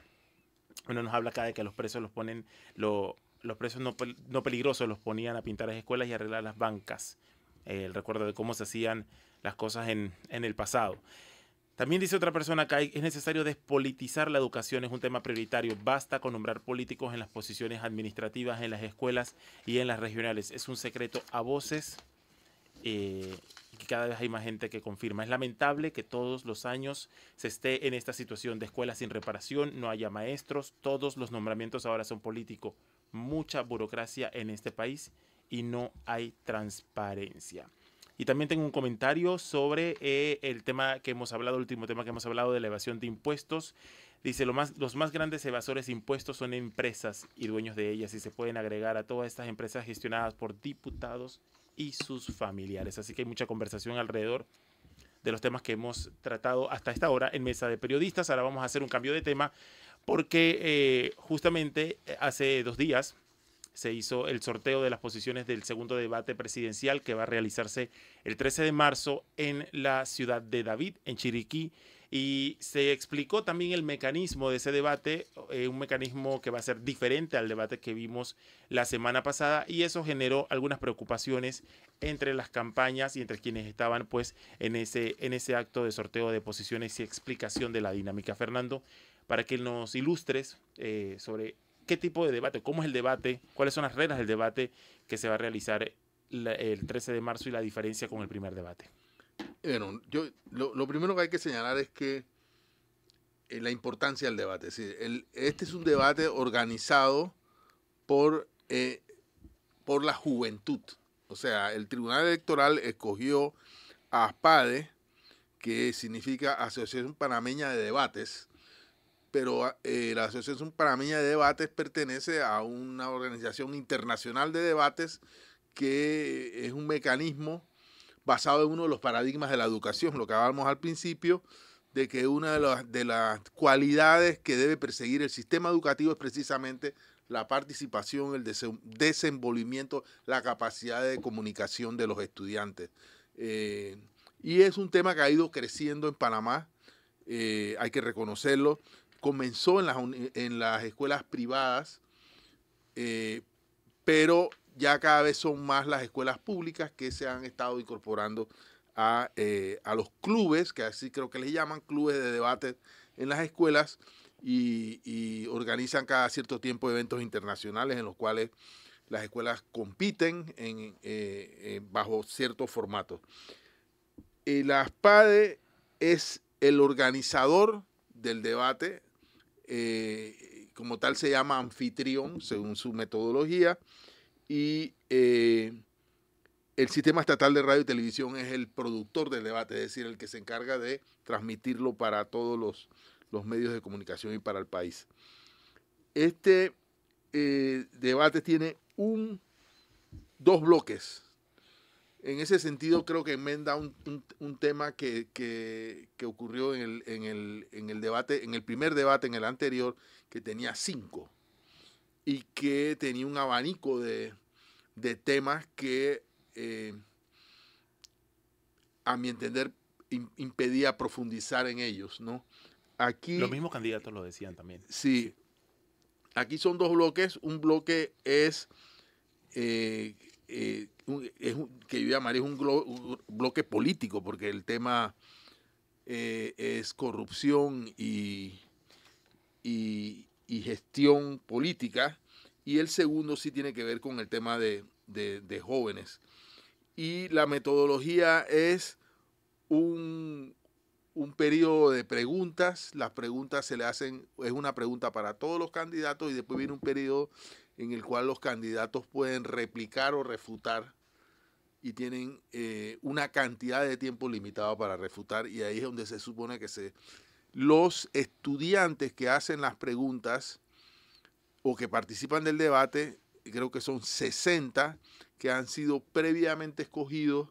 bueno, nos habla acá de que los presos los ponen, lo, los presos no, peligrosos los ponían a pintar las escuelas y arreglar las bancas. el recuerdo de cómo se hacían las cosas en, en el pasado. También dice otra persona acá, es necesario despolitizar la educación, es un tema prioritario. Basta con nombrar políticos en las posiciones administrativas, en las escuelas y en las regionales. Es un secreto a voces eh, que cada vez hay más gente que confirma. Es lamentable que todos los años se esté en esta situación de escuelas sin reparación, no haya maestros, todos los nombramientos ahora son políticos mucha burocracia en este país y no hay transparencia. Y también tengo un comentario sobre eh, el tema que hemos hablado, el último tema que hemos hablado de la evasión de impuestos. Dice, lo más, los más grandes evasores de impuestos son empresas y dueños de ellas y se pueden agregar a todas estas empresas gestionadas por diputados y sus familiares. Así que hay mucha conversación alrededor de los temas que hemos tratado hasta esta hora en Mesa de Periodistas. Ahora vamos a hacer un cambio de tema porque eh, justamente eh, hace dos días se hizo el sorteo de las posiciones del segundo debate presidencial que va a realizarse el 13 de marzo en la ciudad de David, en Chiriquí. Y se explicó también el mecanismo de ese debate, eh, un mecanismo que va a ser diferente al debate que vimos la semana pasada y eso generó algunas preocupaciones entre las campañas y entre quienes estaban pues en ese, en ese acto de sorteo de posiciones y explicación de la dinámica. Fernando, para que nos ilustres eh, sobre qué tipo de debate, cómo es el debate, cuáles son las reglas del debate que se va a realizar el 13 de marzo y la diferencia con el primer debate. Bueno, yo, lo, primero que hay que señalar es que eh, la importancia del debate. este es un debate organizado por, eh, por la juventud. O sea, el Tribunal Electoral escogió a ASPADE, que significa Asociación Panameña de Debates, pero eh, la Asociación Panameña de Debates pertenece a una organización internacional de debates que es un mecanismo basado en uno de los paradigmas de la educación, lo que hablábamos al principio, de que una de las, de las cualidades que debe perseguir el sistema educativo es precisamente la participación, el desenvolvimiento, la capacidad de comunicación de los estudiantes. Eh, y es un tema que ha ido creciendo en Panamá, eh, hay que reconocerlo. Comenzó en las, en las escuelas privadas, eh, pero ya cada vez son más las escuelas públicas que se han estado incorporando a, a los clubes, que así creo que les llaman, clubes de debate en las escuelas, y, organizan cada cierto tiempo eventos internacionales en los cuales las escuelas compiten en, eh, bajo ciertos formatos. la SPADE es el organizador del debate, eh, como tal se llama anfitrión según su metodología, y eh, el Sistema Estatal de Radio y Televisión es el productor del debate, es decir, el que se encarga de transmitirlo para todos los, los medios de comunicación y para el país. Este eh, debate tiene un, dos bloques. En ese sentido, creo que enmenda un, un, tema que, que, que ocurrió en el, en, el, en el, debate, en el primer debate, en el anterior, que tenía cinco y que tenía un abanico de, de temas que, eh, a mi entender, impedía profundizar en ellos, ¿no? Aquí, Los mismos candidatos lo decían también. Sí. Aquí son dos bloques. Un bloque es, eh, eh, que yo llamaría un, bloque político, porque el tema eh, es corrupción y, y, gestión política. Y el segundo sí tiene que ver con el tema de, de jóvenes. Y la metodología es un, un periodo de preguntas. Las preguntas se le hacen, es una pregunta para todos los candidatos y después viene un periodo en el cual los candidatos pueden replicar o refutar y tienen eh, una cantidad de tiempo limitado para refutar y ahí es donde se supone que se los estudiantes que hacen las preguntas o que participan del debate, creo que son 60 que han sido previamente escogidos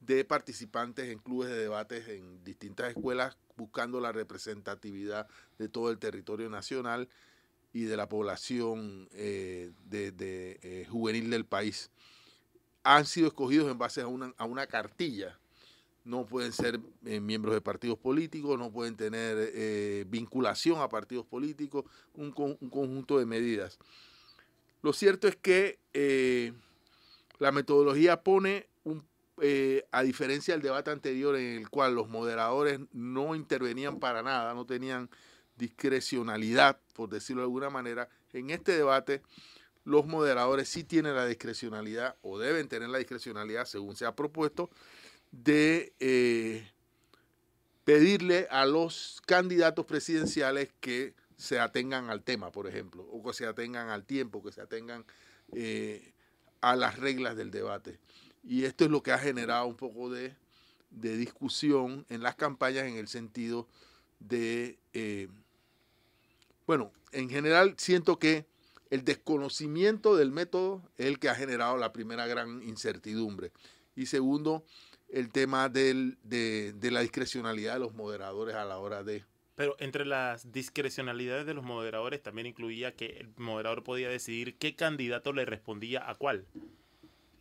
de participantes en clubes de debates en distintas escuelas buscando la representatividad de todo el territorio nacional y de la población eh, de, eh, juvenil del país. Han sido escogidos en base a una, a una cartilla. No pueden ser eh, miembros de partidos políticos, no pueden tener vinculación a partidos políticos, un, un, conjunto de medidas. Lo cierto es que la metodología pone un eh, a diferencia del debate anterior en el cual los moderadores no intervenían para nada, no tenían discrecionalidad, por decirlo de alguna manera, en este debate los moderadores sí tienen la discrecionalidad o deben tener la discrecionalidad, según se ha propuesto, de eh, pedirle a los candidatos presidenciales que se atengan al tema, por ejemplo, o que se atengan al tiempo, que se atengan eh, a las reglas del debate. Y esto es lo que ha generado un poco de, discusión en las campañas en el sentido de, eh, bueno, en general siento que el desconocimiento del método es el que ha generado la primera gran incertidumbre. Y segundo, el tema de, de, la discrecionalidad de los moderadores a la hora de... Pero entre las discrecionalidades de los moderadores también incluía que el moderador podía decidir qué candidato le respondía a cuál.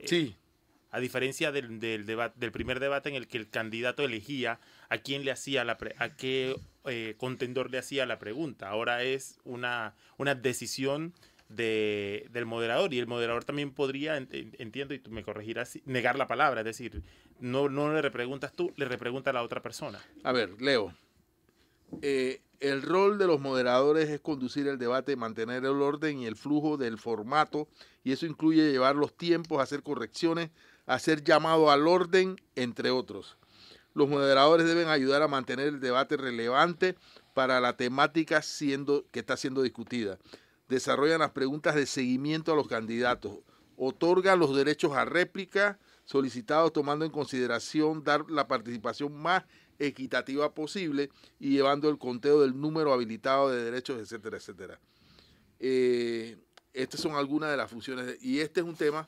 Sí a diferencia del, del, del primer debate en el que el candidato elegía a quién le hacía la a qué eh, contendor le hacía la pregunta. Ahora es una, una decisión de, del moderador y el moderador también podría, entiendo y tú me corregirás, negar la palabra, es decir, no, no le repreguntas tú, le repregunta a la otra persona. A ver, Leo, eh, el rol de los moderadores es conducir el debate, mantener el orden y el flujo del formato, y eso incluye llevar los tiempos, hacer correcciones, hacer llamado al orden, entre otros. Los moderadores deben ayudar a mantener el debate relevante para la temática siendo, que está siendo discutida. Desarrollan las preguntas de seguimiento a los candidatos. Otorgan los derechos a réplica solicitados tomando en consideración dar la participación más equitativa posible y llevando el conteo del número habilitado de derechos, etcétera, etcétera. Eh, estas son algunas de las funciones y este es un tema.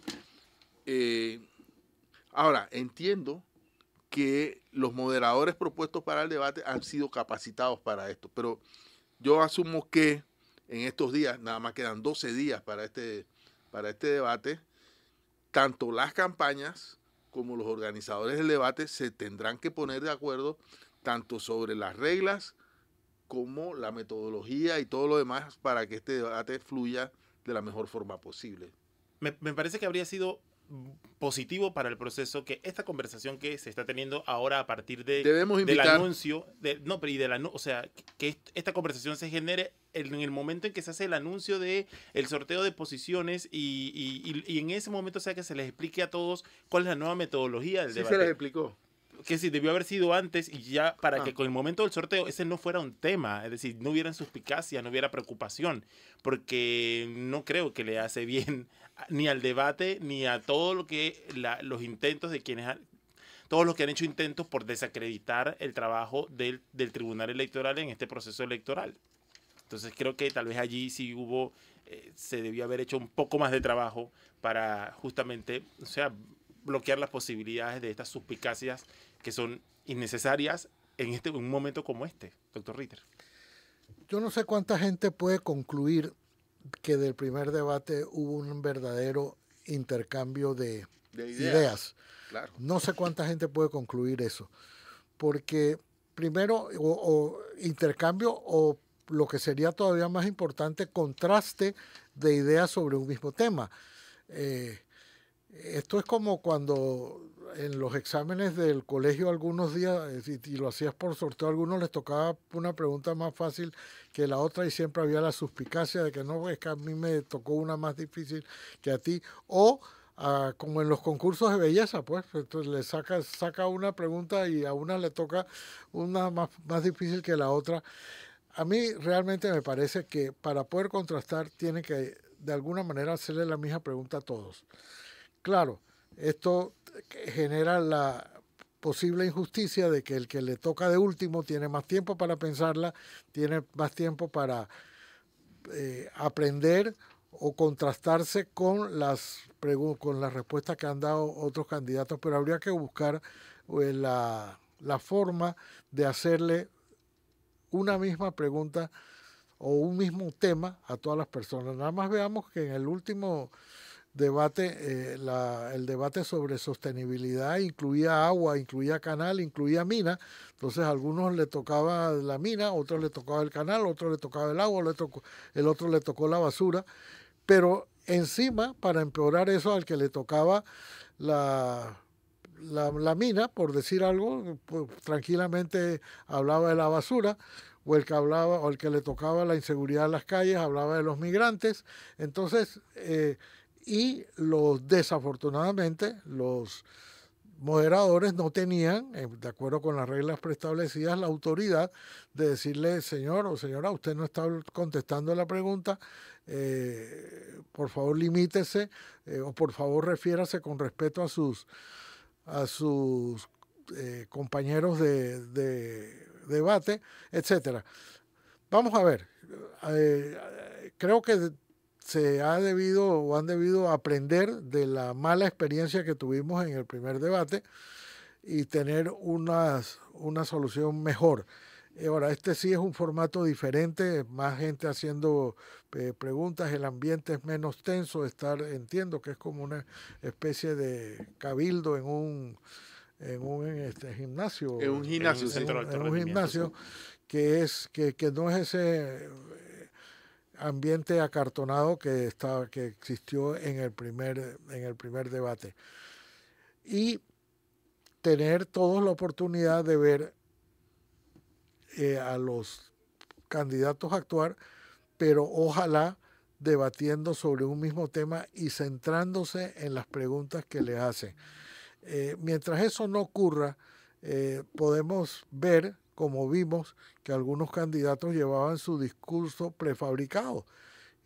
Eh, ahora, entiendo que los moderadores propuestos para el debate han sido capacitados para esto, pero yo asumo que en estos días, nada más quedan 12 días para este, para este debate, tanto las campañas como los organizadores del debate se tendrán que poner de acuerdo tanto sobre las reglas como la metodología y todo lo demás para que este debate fluya de la mejor forma posible. Me, me parece que habría sido positivo para el proceso que esta conversación que se está teniendo ahora a partir de, del anuncio, de, no, pero y de la, o sea, que esta conversación se genere en el momento en que se hace el anuncio de el sorteo de posiciones y, y, y, en ese momento sea que se les explique a todos cuál es la nueva metodología del sí debate. se les explicó que si debió haber sido antes y ya para que ah. con el momento del sorteo ese no fuera un tema, es decir, no hubiera suspicacia, no hubiera preocupación, porque no creo que le hace bien ni al debate ni a todo lo que los intentos de quienes todos los que han hecho intentos por desacreditar el trabajo del, tribunal electoral en este proceso electoral. Entonces creo que tal vez allí sí hubo, eh, se debió haber hecho un poco más de trabajo para justamente, o sea, bloquear las posibilidades de estas suspicacias que son innecesarias en este un momento como este, doctor Ritter. Yo no sé cuánta gente puede concluir que del primer debate hubo un verdadero intercambio de, ideas. No sé cuánta gente puede concluir eso. Porque primero, o, intercambio o lo que sería todavía más importante, contraste de ideas sobre un mismo tema. Eh, esto es como cuando en los exámenes del colegio algunos días, y, lo hacías por sorteo, a algunos les tocaba una pregunta más fácil que la otra y siempre había la suspicacia de que no, es que a mí me tocó una más difícil que a ti. O ah, como en los concursos de belleza, pues, entonces le saca, saca una pregunta y a una le toca una más, más difícil que la otra. A mí realmente me parece que para poder contrastar tiene que de alguna manera hacerle la misma pregunta a todos. Claro, esto genera la posible injusticia de que el que le toca de último tiene más tiempo para pensarla, tiene más tiempo para eh, aprender o contrastarse con las, con las respuestas que han dado otros candidatos, pero habría que buscar eh, la, la forma de hacerle una misma pregunta o un mismo tema a todas las personas. Nada más veamos que en el último debate, eh, el debate sobre sostenibilidad incluía agua, incluía canal, incluía mina. Entonces a algunos le tocaba la mina, otros le tocaba el canal, otros le tocaba el agua, le tocó, el otro le tocó la basura. Pero encima, para empeorar eso, al que le tocaba la, la, mina, por decir algo, pues, tranquilamente hablaba de la basura o el que hablaba o el que le tocaba la inseguridad en las calles hablaba de los migrantes entonces eh, y los desafortunadamente los moderadores no tenían, eh, de acuerdo con las reglas preestablecidas, la autoridad de decirle, señor o señora, usted no está contestando la pregunta, eh, por favor limítese eh, o por favor refiérase con respeto a sus, a sus compañeros de, de, debate, etcétera. Vamos a ver, creo que se ha debido o han debido aprender de la mala experiencia que tuvimos en el primer debate y tener una, una solución mejor. Ahora, este sí es un formato diferente, más gente haciendo eh, preguntas, el ambiente es menos tenso, estar, entiendo que es como una especie de cabildo en un, en un este, gimnasio. En un gimnasio, en un, gimnasio que, es, que, que no es ese ambiente acartonado que, estaba, que existió en el, primer, en el primer debate. Y tener todos la oportunidad de ver eh, a los candidatos actuar, pero ojalá debatiendo sobre un mismo tema y centrándose en las preguntas que le hacen. Eh, mientras eso no ocurra, eh, podemos ver como vimos que algunos candidatos llevaban su discurso prefabricado.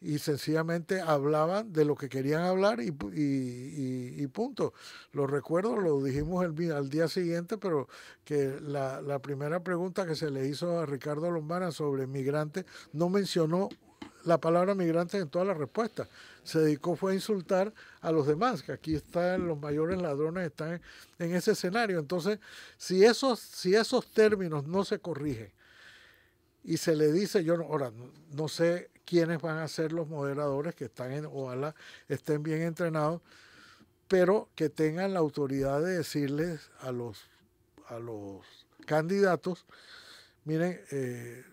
y sencillamente hablaban de lo que querían hablar y, y, y, punto. Lo recuerdo, lo dijimos el, al día siguiente, pero que la, la, primera pregunta que se le hizo a Ricardo Lombana sobre migrantes no mencionó la palabra migrantes en todas las respuestas. Se dedicó fue a insultar a los demás, que aquí están los mayores ladrones, están en ese escenario. Entonces, si esos, si esos términos no se corrigen y se le dice, yo ahora no sé quiénes van a ser los moderadores que están en, ojalá estén bien entrenados, pero que tengan la autoridad de decirles a los, a los candidatos, miren, eh,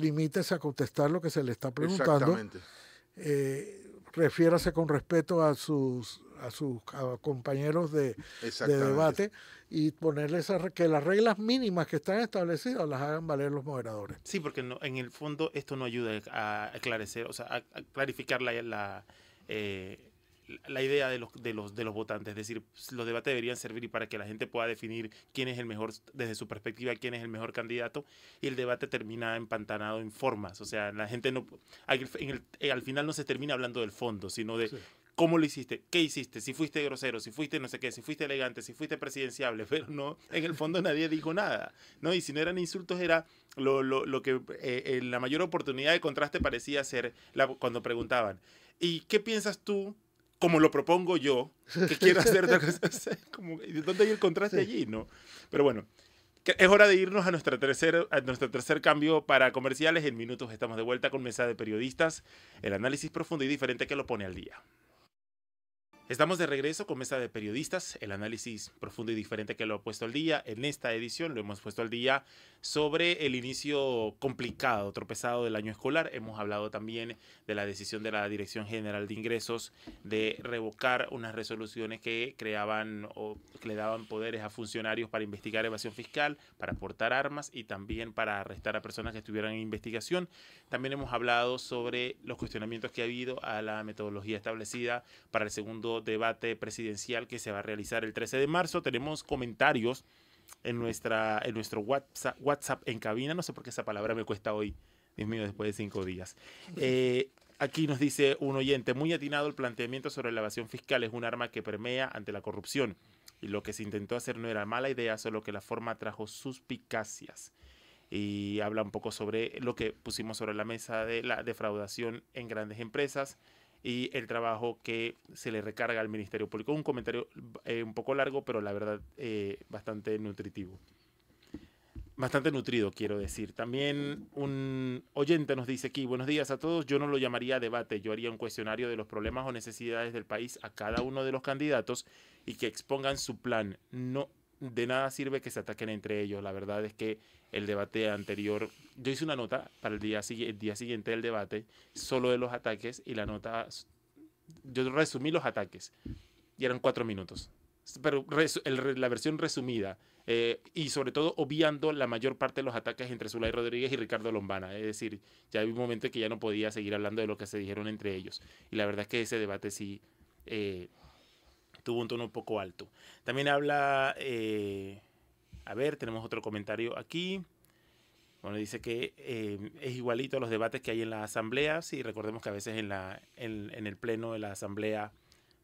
limítese a contestar lo que se le está preguntando. Eh, refiérase con respeto a sus a sus compañeros de, debate y ponerles que las reglas mínimas que están establecidas las hagan valer los moderadores. Sí, porque no, en el fondo esto no ayuda a aclarecer, o sea, a, clarificar la, la, eh, la idea de los, de, los, de los votantes. Es decir, los debates deberían servir para que la gente pueda definir quién es el mejor, desde su perspectiva, quién es el mejor candidato y el debate termina empantanado en formas. O sea, la gente no, al, eh, al final no se termina hablando del fondo, sino de ¿Cómo lo hiciste? ¿Qué hiciste? Si fuiste grosero, si fuiste no sé qué, si fuiste elegante, si fuiste presidenciable, pero no, en el fondo nadie dijo nada, ¿no? Y si no eran insultos era lo, lo, lo que eh, la mayor oportunidad de contraste parecía ser la, cuando preguntaban, ¿y qué piensas tú como lo propongo yo, que quiero hacer como, ¿Dónde hay el contraste allí? ¿no? Pero bueno, es hora de irnos a, nuestra tercer, a nuestro tercer cambio para comerciales. En minutos estamos de vuelta con Mesa de Periodistas, el análisis profundo y diferente que lo pone al día. Estamos de regreso con Mesa de Periodistas, el análisis profundo y diferente que lo ha puesto al día. En esta edición lo hemos puesto al día sobre el inicio complicado, tropezado del año escolar. Hemos hablado también de la decisión de la Dirección General de Ingresos de revocar unas resoluciones que creaban o que le daban poderes a funcionarios para investigar evasión fiscal, para portar armas y también para arrestar a personas que estuvieran en investigación. También hemos hablado sobre los cuestionamientos que ha habido a la metodología establecida para el segundo debate presidencial que se va a realizar el 13 de marzo. Tenemos comentarios en, nuestra, en nuestro WhatsApp, WhatsApp en cabina. No sé por qué esa palabra me cuesta hoy, Dios mío, después de cinco días. Eh, aquí nos dice un oyente, muy atinado el planteamiento sobre la evasión fiscal es un arma que permea ante la corrupción. Y lo que se intentó hacer no era mala idea, solo que la forma trajo suspicacias. Y habla un poco sobre lo que pusimos sobre la mesa de la defraudación en grandes empresas, y el trabajo que se le recarga al Ministerio Público. Un comentario eh, un poco largo, pero la verdad eh, bastante nutritivo. Bastante nutrido, quiero decir. También un oyente nos dice aquí, buenos días a todos, yo no lo llamaría debate, yo haría un cuestionario de los problemas o necesidades del país a cada uno de los candidatos y que expongan su plan. No, de nada sirve que se ataquen entre ellos. La verdad es que el debate anterior, yo hice una nota para el día, el día siguiente del debate, solo de los ataques, y la nota, yo resumí los ataques, y eran cuatro minutos. Pero la versión resumida, eh, y sobre todo obviando la mayor parte de los ataques entre Zulay Rodríguez y Ricardo Lombana. Es decir, ya hay un momento en que ya no podía seguir hablando de lo que se dijeron entre ellos. Y la verdad es que ese debate sí eh, tuvo un tono un poco alto. También habla, eh, a ver, tenemos otro comentario aquí. Bueno, dice que eh, es igualito a los debates que hay en la asamblea. Sí, recordemos que a veces en, la, en, el pleno de la asamblea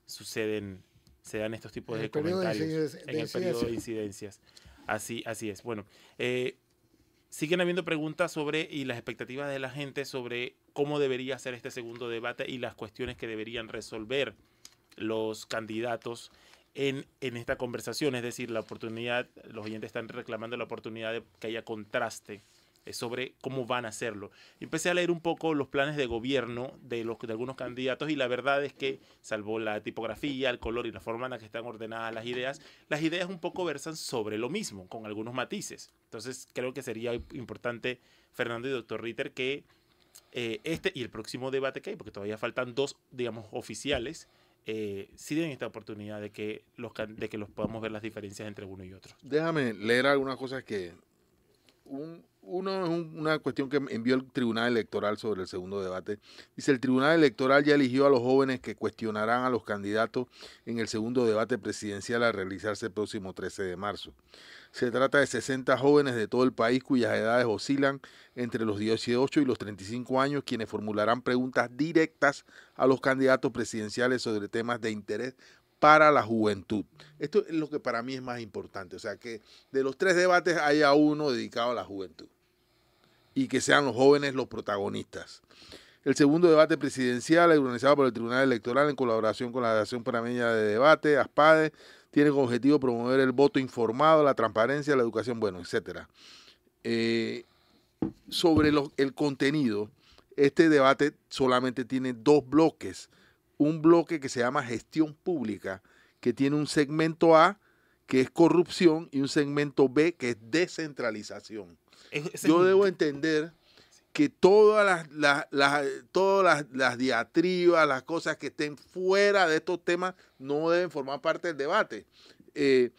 suceden, se dan estos tipos de comentarios en el periodo de incidencias. Así, así es. Bueno, eh, siguen habiendo preguntas sobre y las expectativas de la gente sobre cómo debería ser este segundo debate y las cuestiones que deberían resolver los candidatos en, en, esta conversación, es decir, la oportunidad, los oyentes están reclamando la oportunidad de que haya contraste sobre cómo van a hacerlo. empecé a leer un poco los planes de gobierno de, los, algunos candidatos y la verdad es que, salvo la tipografía, el color y la forma en la que están ordenadas las ideas, las ideas un poco versan sobre lo mismo, con algunos matices. Entonces creo que sería importante, Fernando y doctor Ritter, que eh, este y el próximo debate que hay, porque todavía faltan dos, digamos, oficiales, eh, sí esta oportunidad de que, los, de que los podamos ver las diferencias entre uno y otro. Déjame leer algunas cosas que uno es una cuestión que envió el Tribunal Electoral sobre el segundo debate. Dice, el Tribunal Electoral ya eligió a los jóvenes que cuestionarán a los candidatos en el segundo debate presidencial a realizarse el próximo 13 de marzo. Se trata de 60 jóvenes de todo el país cuyas edades oscilan entre los 18 y los 35 años, quienes formularán preguntas directas a los candidatos presidenciales sobre temas de interés para la juventud. Esto es lo que para mí es más importante, o sea, que de los tres debates haya uno dedicado a la juventud y que sean los jóvenes los protagonistas. El segundo debate presidencial, organizado por el Tribunal Electoral en colaboración con la Asociación Panameña de Debate, ASPADE, tiene como objetivo promover el voto informado, la transparencia, la educación, bueno, etcétera. Eh, sobre el contenido, este debate solamente tiene dos bloques. Un bloque que se llama gestión pública, que tiene un segmento A, que es corrupción, y un segmento B, que es descentralización. Yo debo entender que todas las, todas las, diatribas, las cosas que estén fuera de estos temas no deben formar parte del debate. Eh,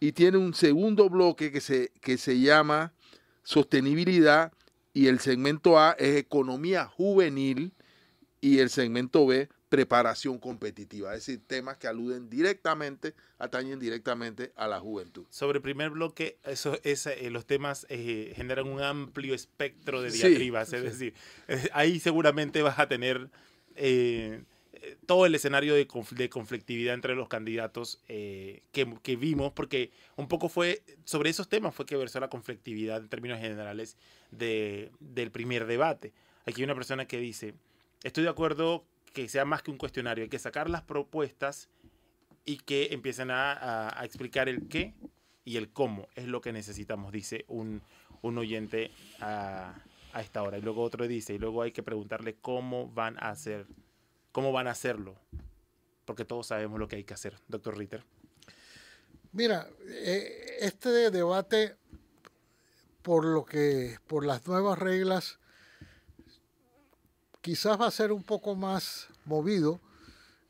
y tiene un segundo bloque que se, que se llama sostenibilidad y el segmento A es economía juvenil y el segmento B preparación competitiva, es decir, temas que aluden directamente, atañen directamente a la juventud. Sobre el primer bloque, eso, eh, los temas eh, generan un amplio espectro de diatribas, es decir, eh, ahí seguramente vas a tener todo el escenario de, conflictividad entre los candidatos que, vimos, porque un poco fue, sobre esos temas fue que versó la conflictividad en términos generales del primer debate. Aquí hay una persona que dice, estoy de acuerdo que sea más que un cuestionario, hay que sacar las propuestas y que empiecen a, explicar el qué y el cómo es lo que necesitamos, dice un, oyente a, esta hora. Y luego otro dice, y luego hay que preguntarle cómo van a hacer, cómo van a hacerlo, porque todos sabemos lo que hay que hacer, doctor Ritter. Mira, eh, este debate, por lo que, por las nuevas reglas, quizás va a ser un poco más movido,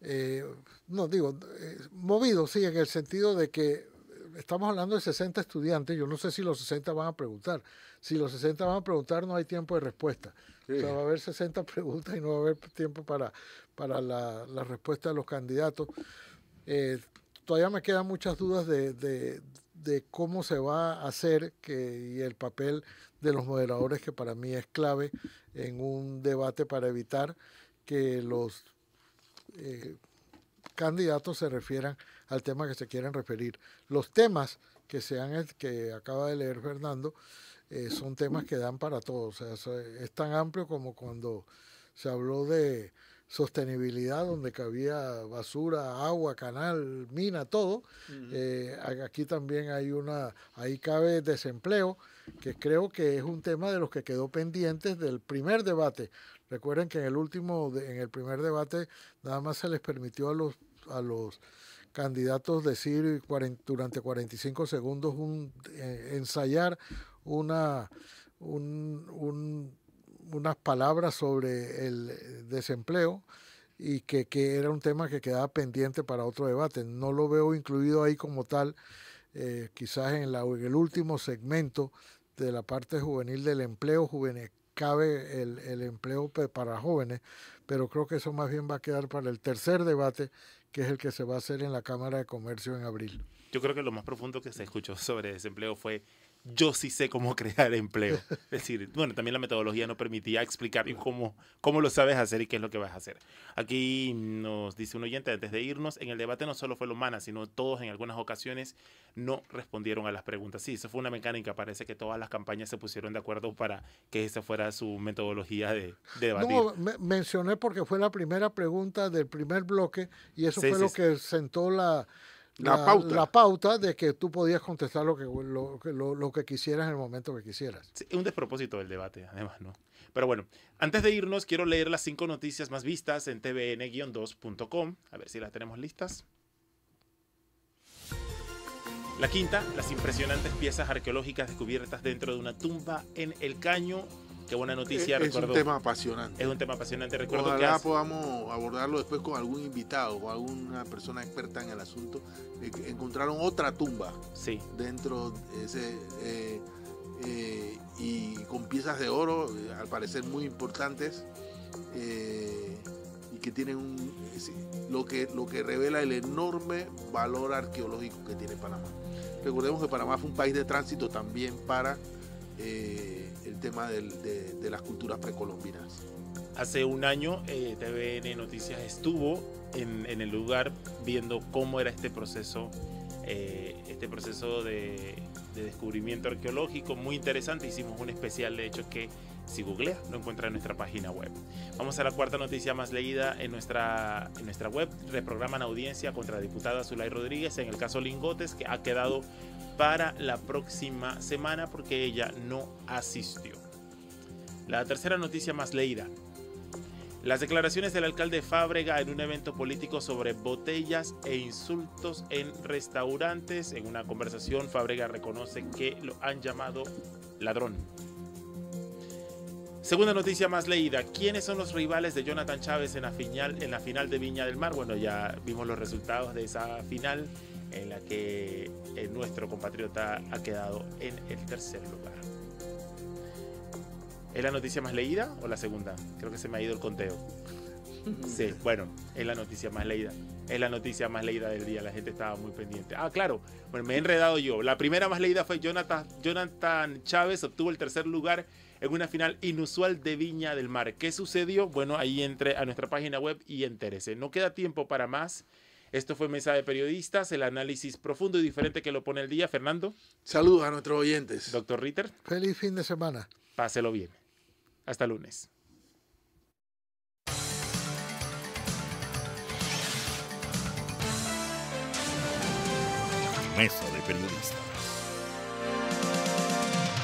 eh, no digo, eh, movido, sí, en el sentido de que estamos hablando de 60 estudiantes, yo no sé si los 60 van a preguntar, si los 60 van a preguntar no hay tiempo de respuesta, o sea, va a haber 60 preguntas y no va a haber tiempo para, para la, respuesta de los candidatos. Eh, todavía me quedan muchas dudas de, de, cómo se va a hacer que, y el papel de los moderadores que para mí es clave en un debate para evitar que los eh, candidatos se refieran al tema que se quieren referir. Los temas que, sean, que acaba de leer Fernando eh, son temas que dan para todos. Es tan amplio como cuando se habló de sostenibilidad, donde cabía basura, agua, canal, mina, todo. Eh, aquí también hay una, ahí cabe desempleo, que creo que es un tema de los que quedó pendientes del primer debate. Recuerden que en el último, en el primer debate, nada más se les permitió a los, a los candidatos decir durante 45 segundos un, eh, ensayar una un, unas palabras sobre el desempleo y que, era un tema que quedaba pendiente para otro debate. No lo veo incluido ahí como tal, eh, quizás en, la, en el último segmento de la parte juvenil del empleo juvenil cabe el, el, empleo para jóvenes, pero creo que eso más bien va a quedar para el tercer debate, que es el que se va a hacer en la Cámara de Comercio en abril. Yo creo que lo más profundo que se escuchó sobre desempleo fue yo sí sé cómo crear empleo. Es decir, bueno, también la metodología no permitía explicar cómo, cómo lo sabes hacer y qué es lo que vas a hacer. Aquí nos dice un oyente antes de irnos, en el debate no solo fue lo humana, sino todos en algunas ocasiones no respondieron a las preguntas. Sí, eso fue una mecánica, parece que todas las campañas se pusieron de acuerdo para que esa fuera su metodología de, de debatir. No, mencioné porque fue la primera pregunta del primer bloque y eso fue lo que sentó la la, pauta. la, pauta. de que tú podías contestar lo que, lo, lo, lo, que quisieras en el momento que quisieras. Sí, un despropósito del debate, además, ¿no? Pero bueno, antes de irnos, quiero leer las cinco noticias más vistas en tvn-2.com. A ver si las tenemos listas. La quinta, las impresionantes piezas arqueológicas descubiertas dentro de una tumba en el Caño Qué buena noticia, es, Es un tema apasionante. Es un tema apasionante. Recuerdo Ojalá podamos abordarlo después con algún invitado, con alguna persona experta en el asunto. encontraron otra tumba sí. dentro ese, eh, eh, y con piezas de oro, eh, al parecer muy importantes, eh, y que tienen un, lo, que, lo que revela el enorme valor arqueológico que tiene Panamá. Recordemos que Panamá fue un país de tránsito también para el tema de, las culturas precolombinas. Hace un año TVN Noticias estuvo en, el lugar viendo cómo era este proceso, este proceso de descubrimiento arqueológico muy interesante. Hicimos un especial, de hecho, que si googlea lo encuentra en nuestra página web. Vamos a la cuarta noticia más leída en nuestra, en nuestra web. Reprograman audiencia contra la diputada Zulay Rodríguez en el caso Lingotes, que ha quedado para la próxima semana porque ella no asistió. La tercera noticia más leída. Las declaraciones del alcalde Fábrega en un evento político sobre botellas e insultos en restaurantes. En una conversación, Fábrega reconoce que lo han llamado ladrón. Segunda noticia más leída. ¿Quiénes son los rivales de Jonathan Chávez en la final, en la final de Viña del Mar? Bueno, ya vimos los resultados de esa final en la que eh, nuestro compatriota ha quedado en el tercer lugar. ¿Es la noticia más leída o la segunda? Creo que se me ha ido el conteo. Sí, bueno, es la noticia más leída. Es la noticia más leída del día. La gente estaba muy pendiente. Ah, claro. Bueno, me he enredado yo. La primera más leída fue Jonathan, Jonathan Chávez obtuvo el tercer lugar en una final inusual de Viña del Mar. ¿Qué sucedió? Bueno, ahí entre a nuestra página web y entérese. No queda tiempo para más. Esto fue Mesa de Periodistas, el análisis profundo y diferente que lo pone el día. Fernando. Saludos a nuestros oyentes. Doctor Ritter. Feliz fin de semana. Páselo bien. Hasta lunes. Mesa de Periodistas.